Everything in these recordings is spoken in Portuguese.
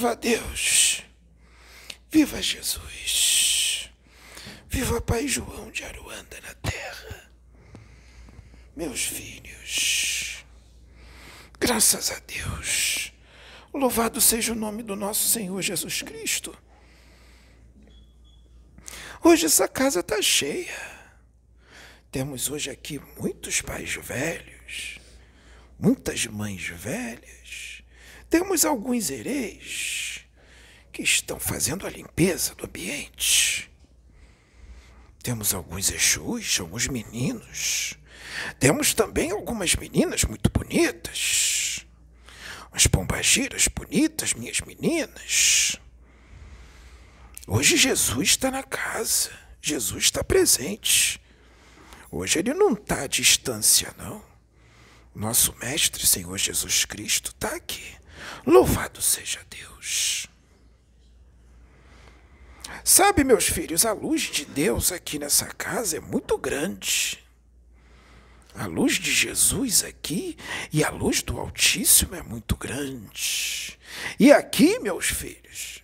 Viva Deus! Viva Jesus! Viva Pai João de Aruanda na terra! Meus filhos, graças a Deus, louvado seja o nome do nosso Senhor Jesus Cristo. Hoje essa casa está cheia. Temos hoje aqui muitos pais velhos, muitas mães velhas. Temos alguns hereis que estão fazendo a limpeza do ambiente. Temos alguns exus, alguns meninos. Temos também algumas meninas muito bonitas. Umas pombagiras bonitas, minhas meninas. Hoje Jesus está na casa, Jesus está presente. Hoje ele não está à distância, não. Nosso Mestre, Senhor Jesus Cristo, está aqui. Louvado seja Deus. Sabe, meus filhos, a luz de Deus aqui nessa casa é muito grande. A luz de Jesus aqui e a luz do Altíssimo é muito grande. E aqui, meus filhos,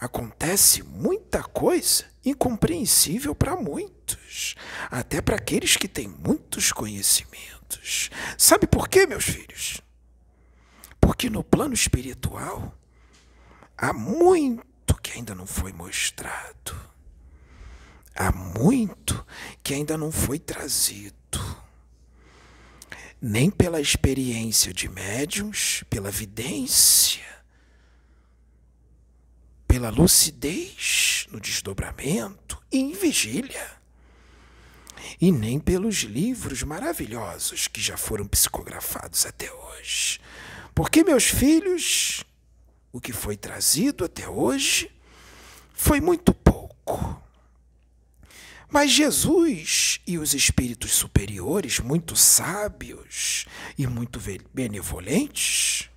acontece muita coisa incompreensível para muitos, até para aqueles que têm muitos conhecimentos. Sabe por quê, meus filhos? Porque no plano espiritual há muito que ainda não foi mostrado. Há muito que ainda não foi trazido. Nem pela experiência de médiums, pela vidência, pela lucidez no desdobramento e em vigília, e nem pelos livros maravilhosos que já foram psicografados até hoje. Porque, meus filhos, o que foi trazido até hoje foi muito pouco. Mas Jesus e os espíritos superiores, muito sábios e muito benevolentes,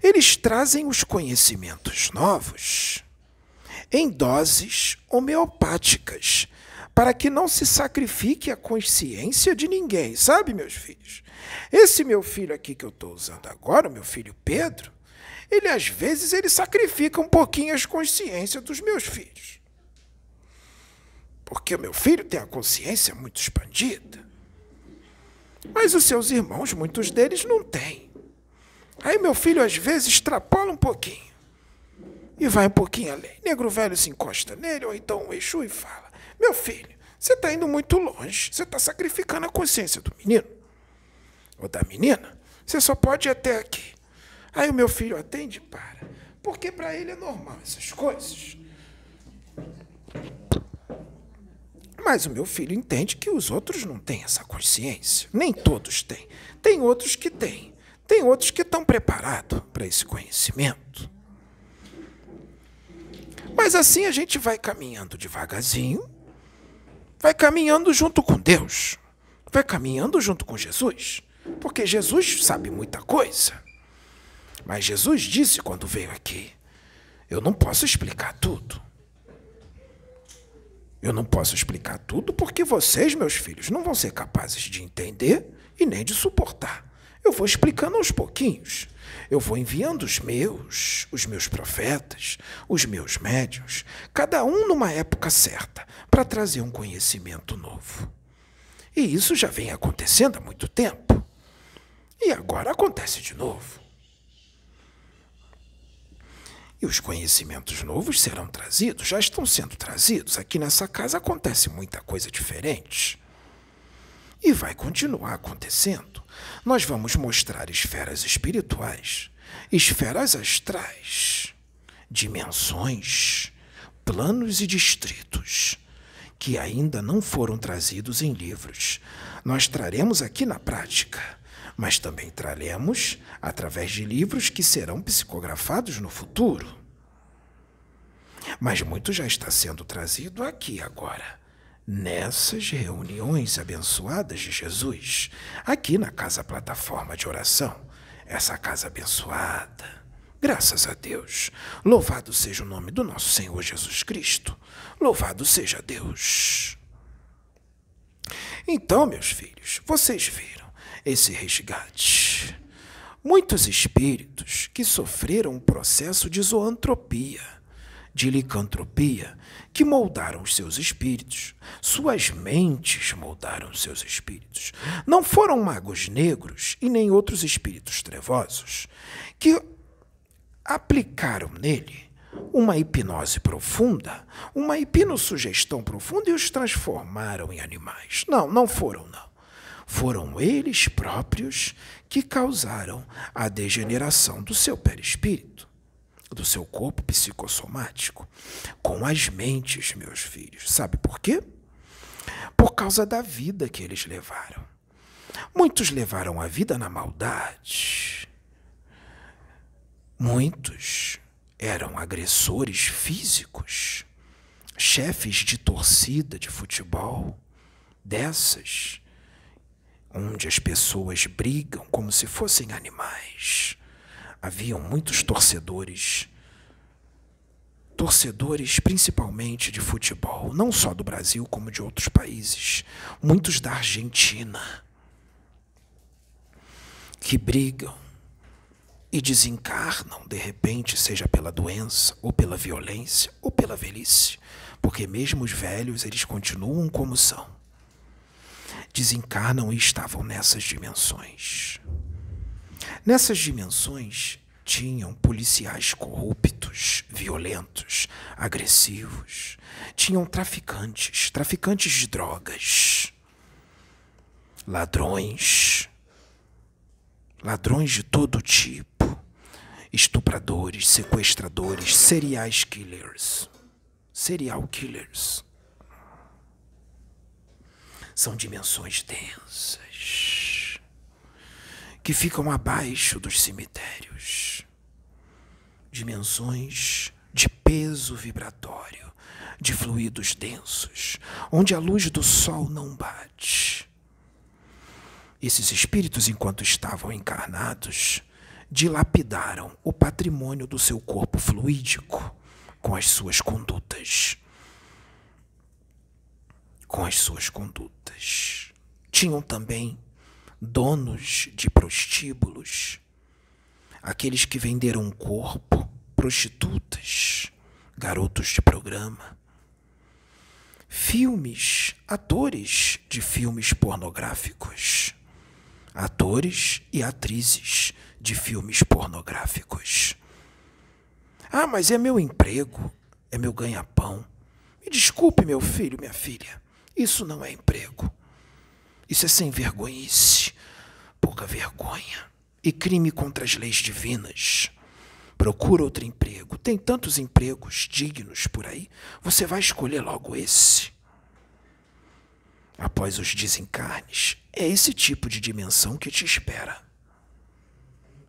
eles trazem os conhecimentos novos em doses homeopáticas, para que não se sacrifique a consciência de ninguém, sabe, meus filhos? Esse meu filho aqui que eu estou usando agora, meu filho Pedro, ele às vezes ele sacrifica um pouquinho as consciências dos meus filhos. Porque o meu filho tem a consciência muito expandida. Mas os seus irmãos, muitos deles não têm. Aí meu filho às vezes extrapola um pouquinho e vai um pouquinho além. Negro velho se encosta nele, ou então o Exu e fala: Meu filho, você está indo muito longe, você está sacrificando a consciência do menino ou da menina. Você só pode ir até aqui. Aí o meu filho atende para. Porque para ele é normal essas coisas. Mas o meu filho entende que os outros não têm essa consciência. Nem todos têm. Tem outros que têm. Tem outros que estão preparados para esse conhecimento. Mas assim a gente vai caminhando devagarzinho, vai caminhando junto com Deus, vai caminhando junto com Jesus, porque Jesus sabe muita coisa. Mas Jesus disse quando veio aqui: Eu não posso explicar tudo. Eu não posso explicar tudo porque vocês, meus filhos, não vão ser capazes de entender e nem de suportar. Eu vou explicando aos pouquinhos. Eu vou enviando os meus, os meus profetas, os meus médios, cada um numa época certa, para trazer um conhecimento novo. E isso já vem acontecendo há muito tempo. E agora acontece de novo. E os conhecimentos novos serão trazidos, já estão sendo trazidos. Aqui nessa casa acontece muita coisa diferente. E vai continuar acontecendo. Nós vamos mostrar esferas espirituais, esferas astrais, dimensões, planos e distritos que ainda não foram trazidos em livros. Nós traremos aqui na prática, mas também traremos através de livros que serão psicografados no futuro. Mas muito já está sendo trazido aqui agora nessas reuniões abençoadas de Jesus, aqui na Casa Plataforma de Oração, essa casa abençoada. Graças a Deus. Louvado seja o nome do nosso Senhor Jesus Cristo. Louvado seja Deus. Então, meus filhos, vocês viram esse resgate. Muitos espíritos que sofreram um processo de zoantropia, de licantropia, que moldaram os seus espíritos, suas mentes moldaram os seus espíritos. Não foram magos negros e nem outros espíritos trevosos que aplicaram nele uma hipnose profunda, uma hipnossugestão profunda e os transformaram em animais. Não, não foram, não. Foram eles próprios que causaram a degeneração do seu perispírito, do seu corpo psicossomático, com as mentes, meus filhos. Sabe por quê? Por causa da vida que eles levaram. Muitos levaram a vida na maldade. Muitos eram agressores físicos, chefes de torcida de futebol, dessas, onde as pessoas brigam como se fossem animais. Haviam muitos torcedores, torcedores principalmente de futebol, não só do Brasil, como de outros países, muitos da Argentina, que brigam e desencarnam de repente, seja pela doença, ou pela violência, ou pela velhice, porque mesmo os velhos eles continuam como são. Desencarnam e estavam nessas dimensões. Nessas dimensões tinham policiais corruptos, violentos, agressivos, tinham traficantes, traficantes de drogas, ladrões, ladrões de todo tipo estupradores, sequestradores, serial killers. Serial killers. São dimensões densas que ficam abaixo dos cemitérios. Dimensões de peso vibratório, de fluidos densos, onde a luz do sol não bate. Esses espíritos, enquanto estavam encarnados, dilapidaram o patrimônio do seu corpo fluídico com as suas condutas. Com as suas condutas. Tinham também donos de prostíbulos, aqueles que venderam o corpo, prostitutas, garotos de programa, filmes, atores de filmes pornográficos, atores e atrizes de filmes pornográficos. Ah, mas é meu emprego, é meu ganha-pão. Me desculpe, meu filho, minha filha, isso não é emprego. Isso é sem vergonhice, pouca vergonha e crime contra as leis divinas. Procura outro emprego. Tem tantos empregos dignos por aí. Você vai escolher logo esse. Após os desencarnes, é esse tipo de dimensão que te espera.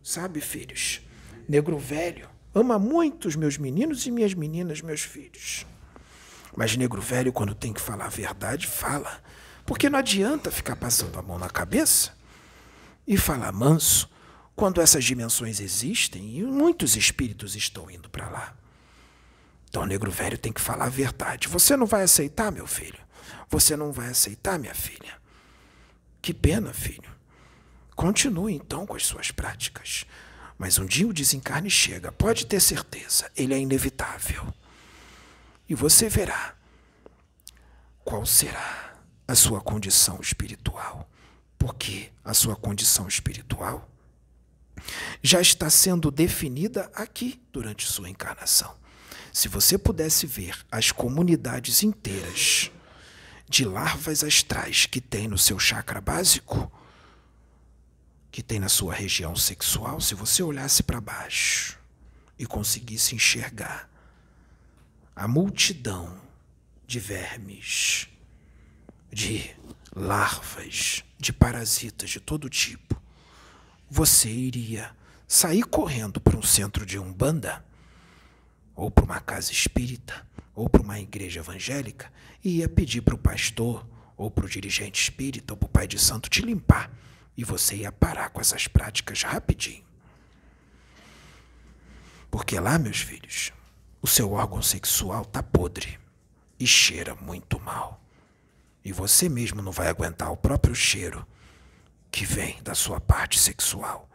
Sabe, filhos? Negro velho ama muito os meus meninos e minhas meninas, meus filhos. Mas negro velho, quando tem que falar a verdade, fala. Porque não adianta ficar passando a mão na cabeça e falar manso quando essas dimensões existem e muitos espíritos estão indo para lá. Então, negro velho tem que falar a verdade. Você não vai aceitar, meu filho? Você não vai aceitar, minha filha? Que pena, filho. Continue então com as suas práticas. Mas um dia o desencarne chega, pode ter certeza, ele é inevitável. E você verá qual será a sua condição espiritual. Porque a sua condição espiritual já está sendo definida aqui durante sua encarnação. Se você pudesse ver as comunidades inteiras de larvas astrais que tem no seu chakra básico, que tem na sua região sexual, se você olhasse para baixo e conseguisse enxergar a multidão de vermes, de larvas, de parasitas de todo tipo, você iria sair correndo para um centro de umbanda, ou para uma casa espírita, ou para uma igreja evangélica, e ia pedir para o pastor, ou para o dirigente espírita, ou para o pai de santo te limpar e você ia parar com essas práticas rapidinho. Porque lá, meus filhos, o seu órgão sexual tá podre e cheira muito mal. E você mesmo não vai aguentar o próprio cheiro que vem da sua parte sexual.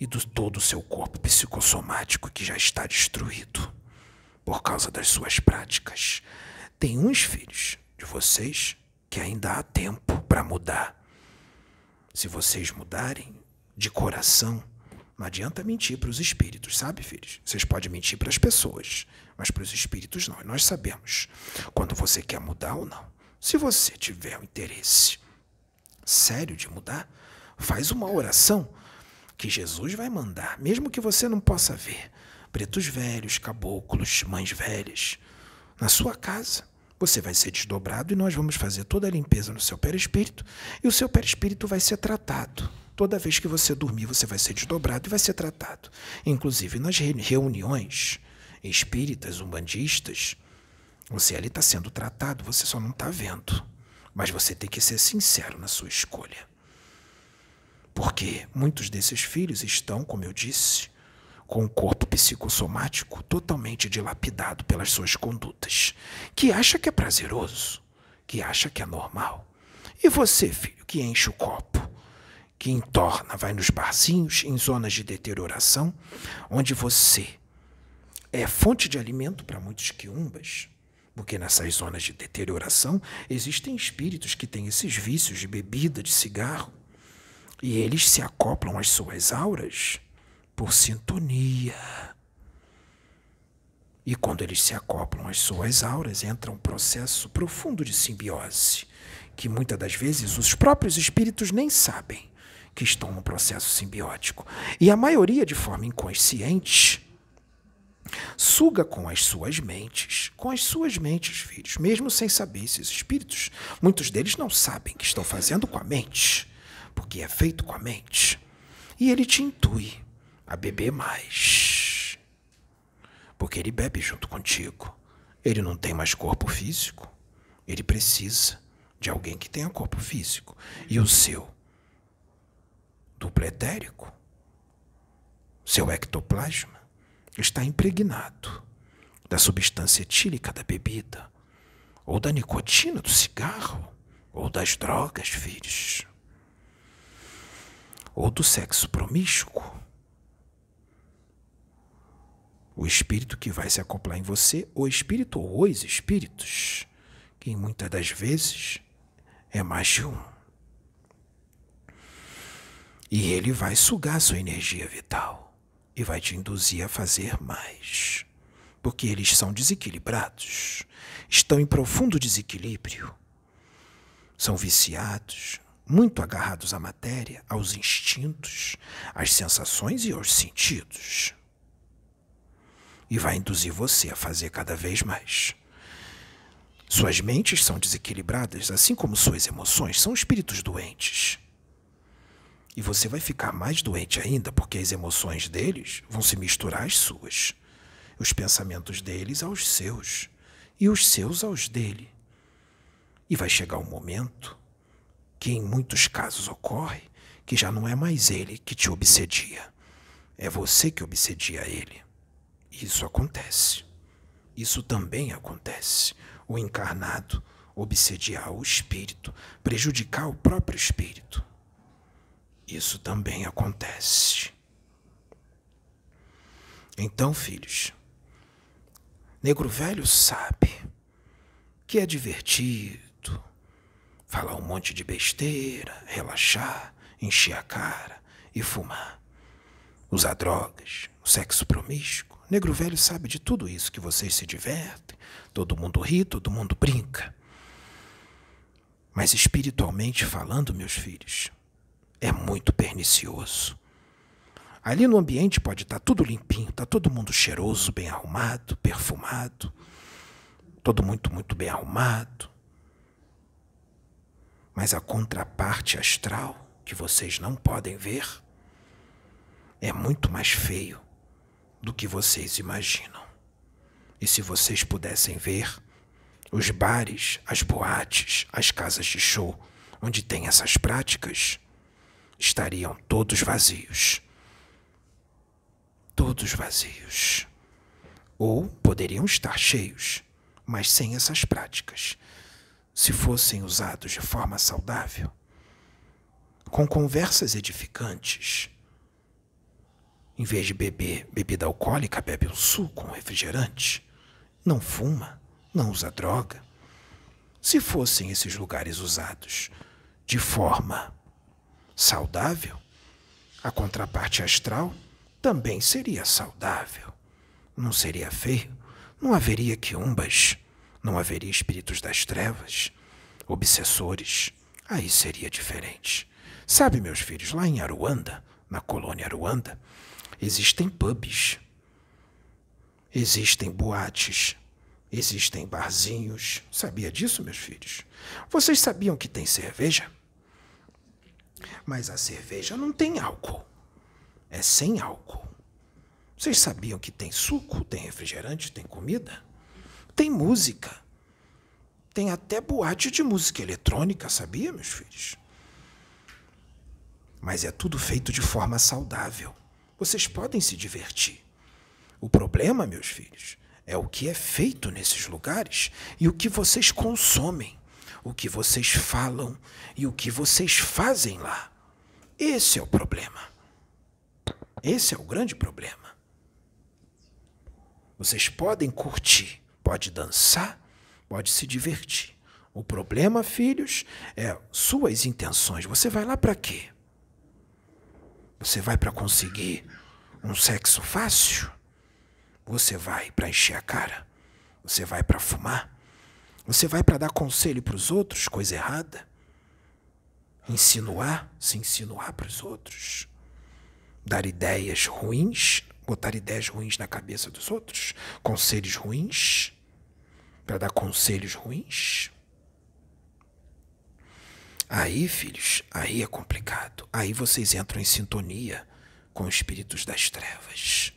e do todo o seu corpo psicossomático que já está destruído por causa das suas práticas. Tem uns filhos de vocês que ainda há tempo para mudar. Se vocês mudarem de coração, não adianta mentir para os espíritos, sabe, filhos? Vocês podem mentir para as pessoas, mas para os espíritos não. E nós sabemos quando você quer mudar ou não. Se você tiver um interesse sério de mudar, faz uma oração que Jesus vai mandar, mesmo que você não possa ver. Pretos velhos, caboclos, mães velhas, na sua casa. Você vai ser desdobrado e nós vamos fazer toda a limpeza no seu perispírito e o seu perispírito vai ser tratado. Toda vez que você dormir, você vai ser desdobrado e vai ser tratado. Inclusive nas reuniões espíritas, umbandistas, você ali está sendo tratado, você só não está vendo. Mas você tem que ser sincero na sua escolha. Porque muitos desses filhos estão, como eu disse, com o corpo psicossomático totalmente dilapidado pelas suas condutas, que acha que é prazeroso, que acha que é normal. E você, filho, que enche o copo, que entorna, vai nos barzinhos, em zonas de deterioração, onde você é fonte de alimento para muitos quiumbas, porque nessas zonas de deterioração existem espíritos que têm esses vícios de bebida, de cigarro, e eles se acoplam às suas auras por sintonia. E quando eles se acoplam às suas auras, entra um processo profundo de simbiose, que muitas das vezes os próprios espíritos nem sabem que estão no processo simbiótico. E a maioria, de forma inconsciente, suga com as suas mentes, com as suas mentes, filhos, mesmo sem saber esses espíritos. Muitos deles não sabem que estão fazendo com a mente porque é feito com a mente. E ele te intui a beber mais. Porque ele bebe junto contigo. Ele não tem mais corpo físico. Ele precisa de alguém que tenha corpo físico. E o seu duplo etérico, seu ectoplasma, está impregnado da substância etílica da bebida, ou da nicotina do cigarro, ou das drogas, filhos ou do sexo promíscuo. O espírito que vai se acoplar em você, o espírito ou os espíritos, que muitas das vezes é mais de um. E ele vai sugar sua energia vital e vai te induzir a fazer mais. Porque eles são desequilibrados, estão em profundo desequilíbrio, são viciados, muito agarrados à matéria, aos instintos, às sensações e aos sentidos. E vai induzir você a fazer cada vez mais. Suas mentes são desequilibradas, assim como suas emoções são espíritos doentes. E você vai ficar mais doente ainda porque as emoções deles vão se misturar às suas, os pensamentos deles aos seus e os seus aos dele. E vai chegar um momento que em muitos casos ocorre que já não é mais ele que te obsedia, é você que obsedia ele. Isso acontece. Isso também acontece. O encarnado obsediar o espírito, prejudicar o próprio espírito. Isso também acontece. Então, filhos, negro velho sabe que é divertido falar um monte de besteira, relaxar, encher a cara e fumar. Usar drogas, o sexo promíscuo. Negro velho sabe de tudo isso que vocês se divertem, todo mundo ri, todo mundo brinca. Mas espiritualmente falando, meus filhos, é muito pernicioso. Ali no ambiente pode estar tudo limpinho, está todo mundo cheiroso, bem arrumado, perfumado, todo muito, muito bem arrumado. Mas a contraparte astral, que vocês não podem ver, é muito mais feio do que vocês imaginam. E se vocês pudessem ver, os bares, as boates, as casas de show, onde tem essas práticas, estariam todos vazios. Todos vazios. Ou poderiam estar cheios, mas sem essas práticas se fossem usados de forma saudável, com conversas edificantes, Em vez de beber bebida alcoólica, bebe um suco, um refrigerante. Não fuma, não usa droga. Se fossem esses lugares usados de forma saudável, a contraparte astral também seria saudável. Não seria feio, não haveria quiumbas, não haveria espíritos das trevas, obsessores. Aí seria diferente. Sabe, meus filhos, lá em Aruanda, na colônia Aruanda, existem pubs, existem boates, existem barzinhos. Sabia disso, meus filhos? Vocês sabiam que tem cerveja? Mas a cerveja não tem álcool. É sem álcool. Vocês sabiam que tem suco, tem refrigerante, tem comida? Tem música. Tem até boate de música eletrônica, sabia, meus filhos? Mas é tudo feito de forma saudável. Vocês podem se divertir. O problema, meus filhos, é o que é feito nesses lugares e o que vocês consomem, o que vocês falam e o que vocês fazem lá. Esse é o problema. Esse é o grande problema. Vocês podem curtir, pode dançar, pode se divertir. O problema, filhos, é suas intenções. Você vai lá para quê? Você vai para conseguir um sexo fácil? Você vai para encher a cara? Você vai para fumar? Você vai para dar conselho para os outros, coisa errada? Insinuar, se insinuar para os outros? Dar ideias ruins, botar ideias ruins na cabeça dos outros? Conselhos ruins? Para dar conselhos ruins? Aí, filhos, aí é complicado. Aí vocês entram em sintonia com espíritos das trevas.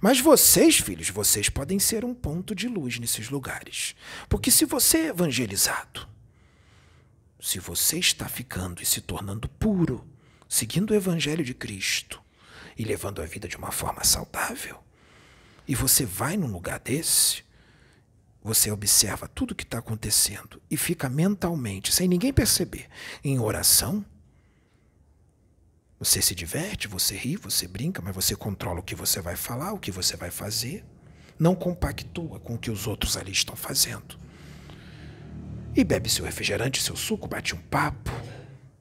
Mas vocês, filhos, vocês podem ser um ponto de luz nesses lugares. Porque se você é evangelizado, se você está ficando e se tornando puro, seguindo o evangelho de Cristo e levando a vida de uma forma saudável, e você vai num lugar desse, você observa tudo o que está acontecendo e fica mentalmente, sem ninguém perceber, em oração, você se diverte, você ri, você brinca, mas você controla o que você vai falar, o que você vai fazer. Não compactua com o que os outros ali estão fazendo. E bebe seu refrigerante, seu suco, bate um papo.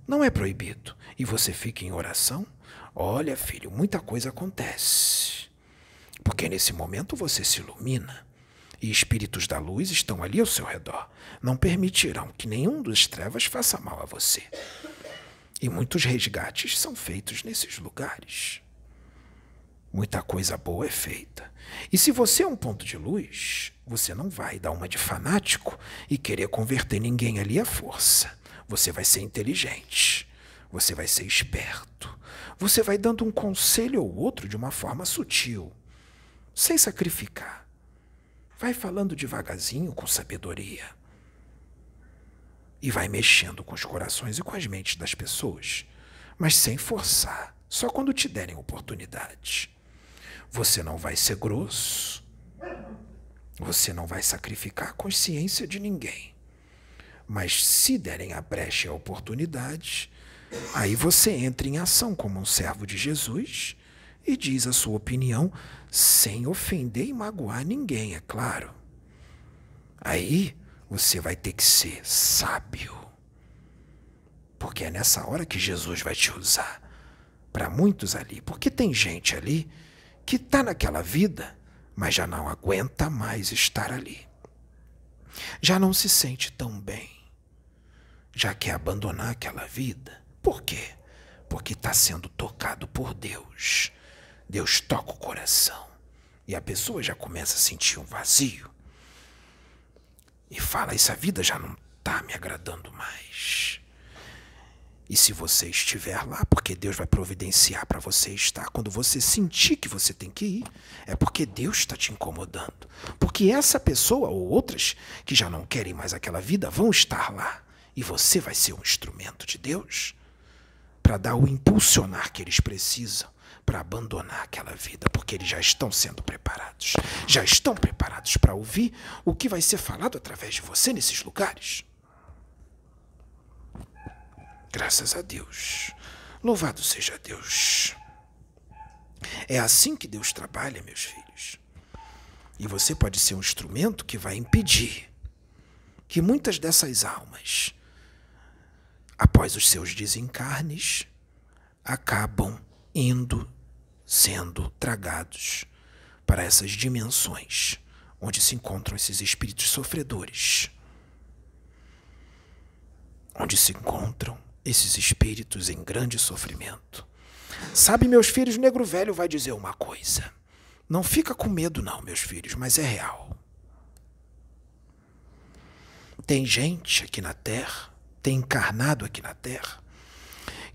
Não é proibido. E você fica em oração? Olha, filho, muita coisa acontece. Porque nesse momento você se ilumina. E espíritos da luz estão ali ao seu redor. Não permitirão que nenhum dos trevas faça mal a você. E muitos resgates são feitos nesses lugares. Muita coisa boa é feita. E se você é um ponto de luz, você não vai dar uma de fanático e querer converter ninguém ali à força. Você vai ser inteligente. Você vai ser esperto. Você vai dando um conselho ou outro de uma forma sutil, sem sacrificar. Vai falando devagarzinho com sabedoria e vai mexendo com os corações e com as mentes das pessoas, mas sem forçar, só quando te derem oportunidade. Você não vai ser grosso, você não vai sacrificar a consciência de ninguém. Mas se derem a brecha e a oportunidade, aí você entra em ação como um servo de Jesus e diz a sua opinião sem ofender e magoar ninguém, é claro. Aí você vai ter que ser sábio. Porque é nessa hora que Jesus vai te usar. Para muitos ali. Porque tem gente ali que está naquela vida, mas já não aguenta mais estar ali. Já não se sente tão bem. Já quer abandonar aquela vida. Por quê? Porque está sendo tocado por Deus. Deus toca o coração. E a pessoa já começa a sentir um vazio e fala: Essa vida já não está me agradando mais. E se você estiver lá, porque Deus vai providenciar para você estar, quando você sentir que você tem que ir, é porque Deus está te incomodando. Porque essa pessoa ou outras que já não querem mais aquela vida vão estar lá. E você vai ser um instrumento de Deus para dar o impulsionar que eles precisam para abandonar aquela vida, porque eles já estão sendo preparados. Já estão preparados para ouvir o que vai ser falado através de você nesses lugares. Graças a Deus. Louvado seja Deus. É assim que Deus trabalha, meus filhos. E você pode ser um instrumento que vai impedir que muitas dessas almas, após os seus desencarnes, acabam indo sendo tragados para essas dimensões onde se encontram esses espíritos sofredores. Onde se encontram esses espíritos em grande sofrimento. Sabe, meus filhos, o negro velho vai dizer uma coisa. Não fica com medo, não, meus filhos, mas é real. Tem gente aqui na Terra, tem encarnado aqui na Terra,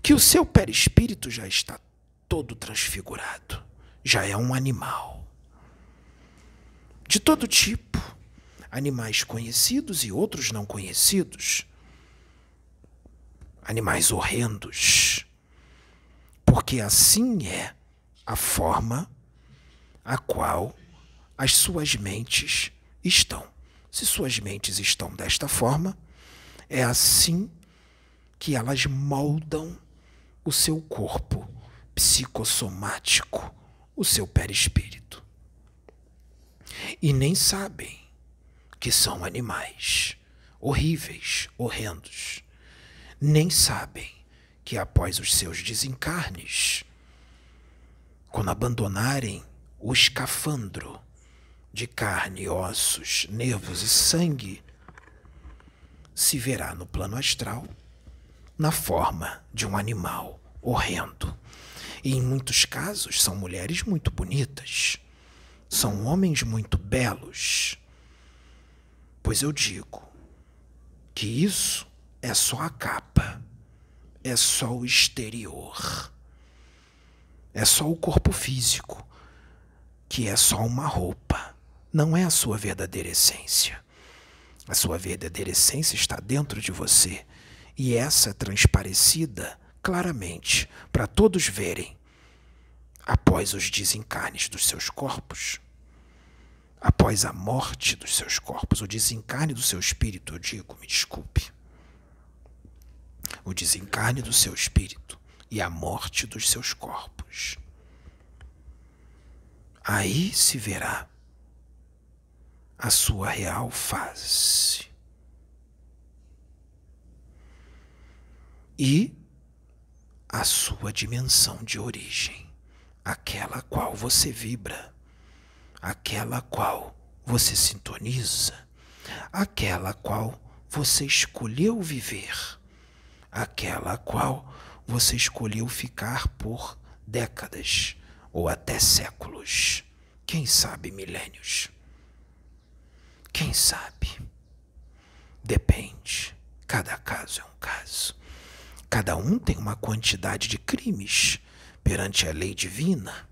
que o seu perispírito já está todo transfigurado, já é um animal. De todo tipo, animais conhecidos e outros não conhecidos, animais horrendos, porque assim é a forma a qual as suas mentes estão. Se suas mentes estão desta forma, é assim que elas moldam o seu corpo psicossomático, o seu perispírito. E nem sabem que são animais horríveis, horrendos. Nem sabem que após os seus desencarnes, quando abandonarem o escafandro de carne, ossos, nervos e sangue, se verá no plano astral na forma de um animal horrendo. E em muitos casos são mulheres muito bonitas, são homens muito belos. Pois eu digo que isso é só a capa, é só o exterior, é só o corpo físico, que é só uma roupa, não é a sua verdadeira essência. A sua verdadeira essência está dentro de você. E essa transparecida claramente para todos verem após os desencarnes dos seus corpos, após a morte dos seus corpos, o desencarne do seu espírito, eu digo, me desculpe. O desencarne do seu espírito e a morte dos seus corpos. Aí se verá a sua real face. E a sua dimensão de origem, aquela qual você vibra, aquela qual você sintoniza, aquela qual você escolheu viver, aquela qual você escolheu ficar por décadas ou até séculos, quem sabe milênios. Quem sabe? Depende. Cada caso é um caso. Cada um tem uma quantidade de crimes perante a lei divina,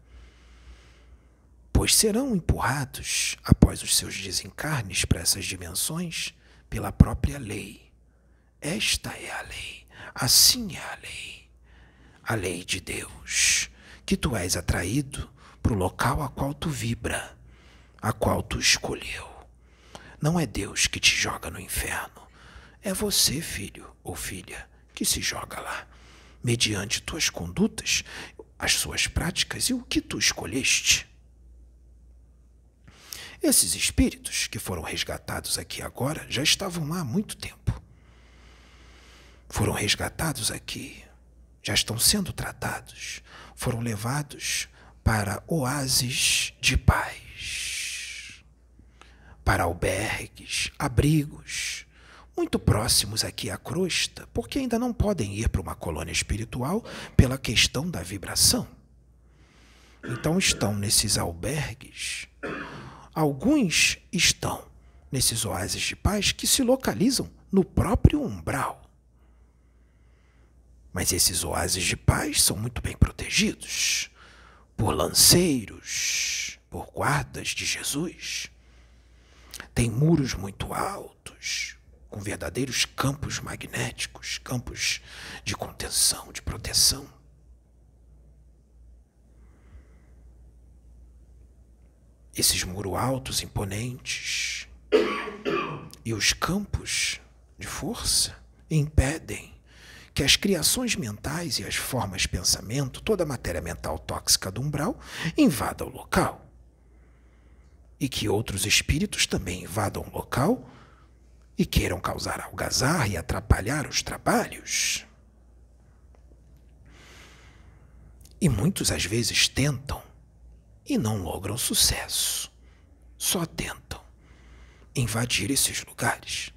pois serão empurrados após os seus desencarnes para essas dimensões pela própria lei. Esta é a lei, assim é a lei, a lei de Deus, que tu és atraído para o local a qual tu vibra, a qual tu escolheu. Não é Deus que te joga no inferno, é você, filho ou filha que se joga lá, mediante tuas condutas, as suas práticas e o que tu escolheste. Esses espíritos que foram resgatados aqui agora já estavam lá há muito tempo. Foram resgatados aqui, já estão sendo tratados, foram levados para oásis de paz, para albergues, abrigos, muito próximos aqui à crosta, porque ainda não podem ir para uma colônia espiritual pela questão da vibração. Então estão nesses albergues. Alguns estão nesses oásis de paz que se localizam no próprio umbral. Mas esses oásis de paz são muito bem protegidos por lanceiros, por guardas de Jesus. Tem muros muito altos, com verdadeiros campos magnéticos, campos de contenção, de proteção. Esses muros altos, imponentes, e os campos de força impedem que as criações mentais e as formas de pensamento, toda a matéria mental tóxica do umbral, invada o local. E que outros espíritos também invadam o local e queiram causar algazarra e atrapalhar os trabalhos. E muitos às vezes tentam e não logram sucesso. Só tentam invadir esses lugares.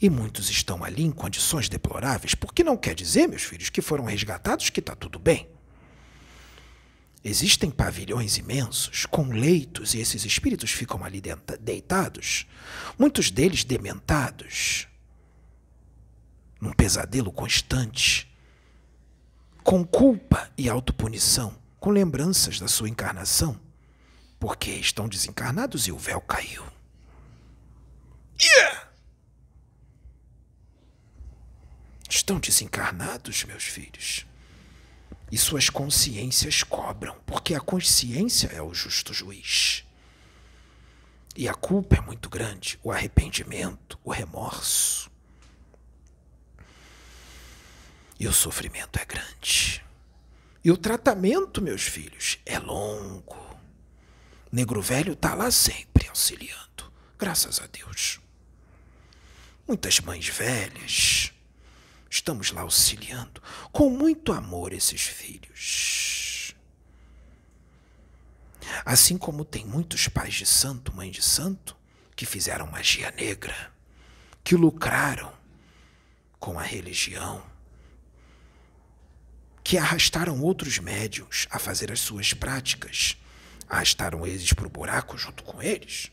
E muitos estão ali em condições deploráveis, porque não quer dizer, meus filhos, que foram resgatados que está tudo bem. Existem pavilhões imensos com leitos e esses espíritos ficam ali deitados, muitos deles dementados, num pesadelo constante, com culpa e autopunição, com lembranças da sua encarnação, porque estão desencarnados e o véu caiu. Yeah! Estão desencarnados, meus filhos e suas consciências cobram, porque a consciência é o justo juiz. E a culpa é muito grande, o arrependimento, o remorso. E o sofrimento é grande. E o tratamento, meus filhos, é longo. Negro velho está lá sempre auxiliando, graças a Deus. Muitas mães velhas, Estamos lá auxiliando com muito amor esses filhos. Assim como tem muitos pais de santo, mãe de santo, que fizeram magia negra, que lucraram com a religião, que arrastaram outros médiums a fazer as suas práticas, arrastaram eles para o buraco junto com eles,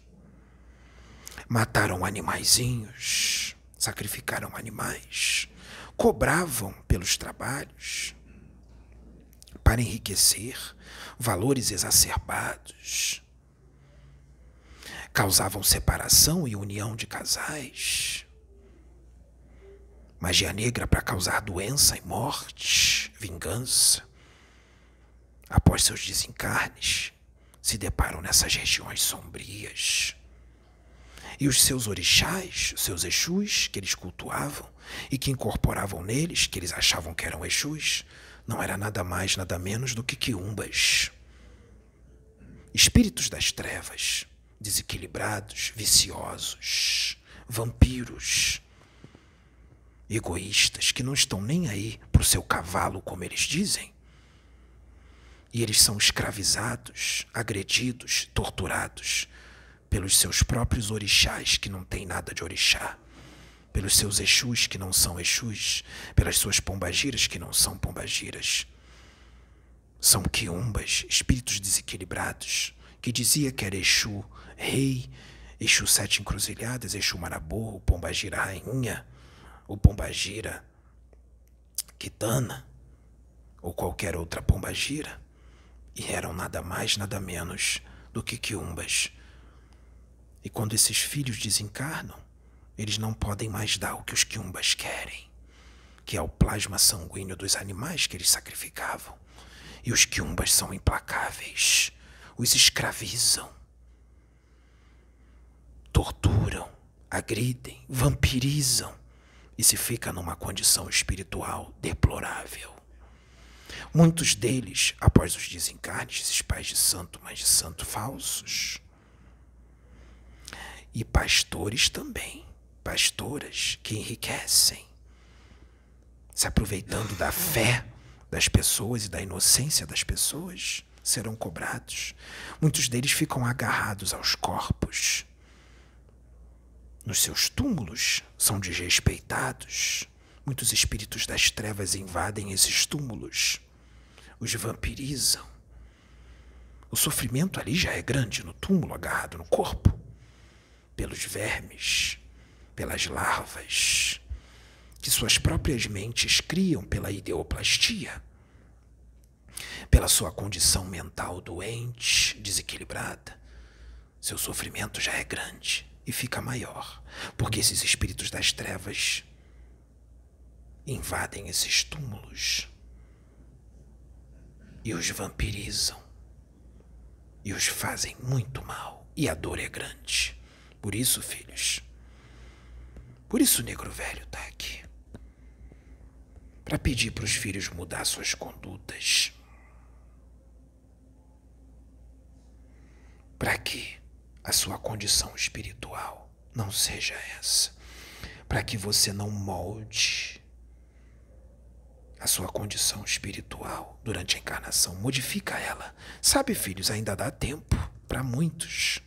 mataram animaizinhos, sacrificaram animais, cobravam pelos trabalhos para enriquecer, valores exacerbados, causavam separação e união de casais, magia negra para causar doença e morte, vingança. Após seus desencarnes, se deparam nessas regiões sombrias. E os seus orixás, seus exus que eles cultuavam, e que incorporavam neles, que eles achavam que eram Exus, não era nada mais, nada menos do que quiumbas. Espíritos das trevas, desequilibrados, viciosos, vampiros, egoístas, que não estão nem aí para o seu cavalo, como eles dizem. E eles são escravizados, agredidos, torturados pelos seus próprios orixás, que não têm nada de orixá pelos seus Exus que não são Exus, pelas suas pombagiras que não são pombagiras. São quiumbas, espíritos desequilibrados, que dizia que era Exu, rei, Exu sete encruzilhadas, Exu marabô, o pombagira rainha, o pombagira quitana, ou qualquer outra pombagira, e eram nada mais, nada menos do que quiumbas. E quando esses filhos desencarnam, eles não podem mais dar o que os quiumbas querem, que é o plasma sanguíneo dos animais que eles sacrificavam. E os quiumbas são implacáveis, os escravizam, torturam, agridem, vampirizam e se fica numa condição espiritual deplorável. Muitos deles, após os desencarnes, esses pais de santo, mas de santo falsos, e pastores também pastoras que enriquecem, se aproveitando da fé das pessoas e da inocência das pessoas, serão cobrados. Muitos deles ficam agarrados aos corpos. Nos seus túmulos são desrespeitados. Muitos espíritos das trevas invadem esses túmulos, os vampirizam. O sofrimento ali já é grande no túmulo, agarrado no corpo, pelos vermes, pelas larvas que suas próprias mentes criam pela ideoplastia, pela sua condição mental doente, desequilibrada. Seu sofrimento já é grande e fica maior, porque esses espíritos das trevas invadem esses túmulos e os vampirizam e os fazem muito mal, e a dor é grande. Por isso, filhos, por isso o negro velho está aqui. para pedir para os filhos mudar suas condutas. Para que a sua condição espiritual não seja essa. Para que você não molde a sua condição espiritual durante a encarnação. Modifica ela. Sabe, filhos, ainda dá tempo para muitos.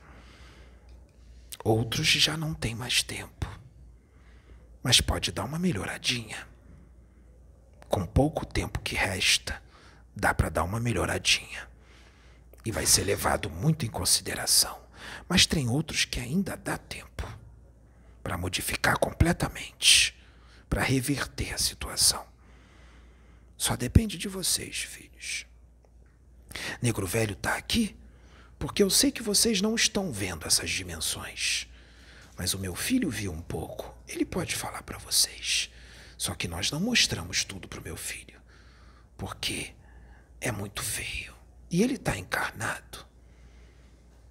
Outros já não têm mais tempo. Mas pode dar uma melhoradinha. Com pouco tempo que resta, dá para dar uma melhoradinha. E vai ser levado muito em consideração. Mas tem outros que ainda dá tempo para modificar completamente, para reverter a situação. Só depende de vocês, filhos. Negro Velho está aqui porque eu sei que vocês não estão vendo essas dimensões. Mas o meu filho viu um pouco. Ele pode falar para vocês. Só que nós não mostramos tudo para o meu filho. Porque é muito feio. E ele está encarnado.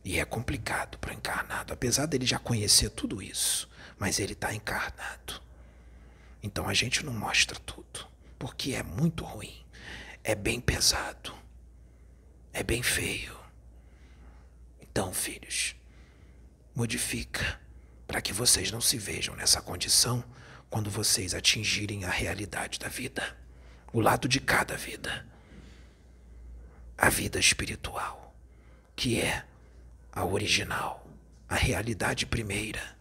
E é complicado para encarnado, apesar dele já conhecer tudo isso. Mas ele está encarnado. Então a gente não mostra tudo porque é muito ruim, é bem pesado, é bem feio. Então, filhos, modifica para que vocês não se vejam nessa condição quando vocês atingirem a realidade da vida, o lado de cada vida, a vida espiritual, que é a original, a realidade primeira,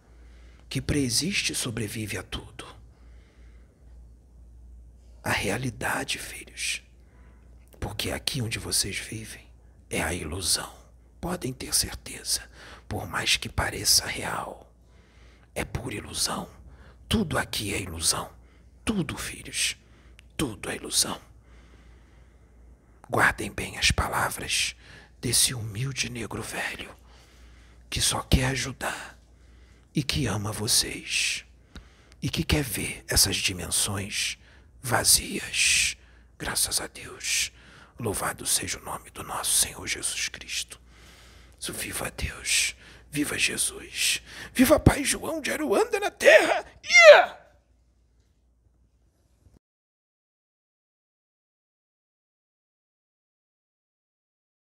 que preexiste e sobrevive a tudo a realidade, filhos. Porque aqui onde vocês vivem é a ilusão. Podem ter certeza, por mais que pareça real. É pura ilusão. Tudo aqui é ilusão. Tudo, filhos. Tudo é ilusão. Guardem bem as palavras desse humilde negro velho que só quer ajudar e que ama vocês e que quer ver essas dimensões vazias. Graças a Deus. Louvado seja o nome do nosso Senhor Jesus Cristo. Viva Deus. Viva Jesus. Viva Pai João de Aruanda na terra. Yeah!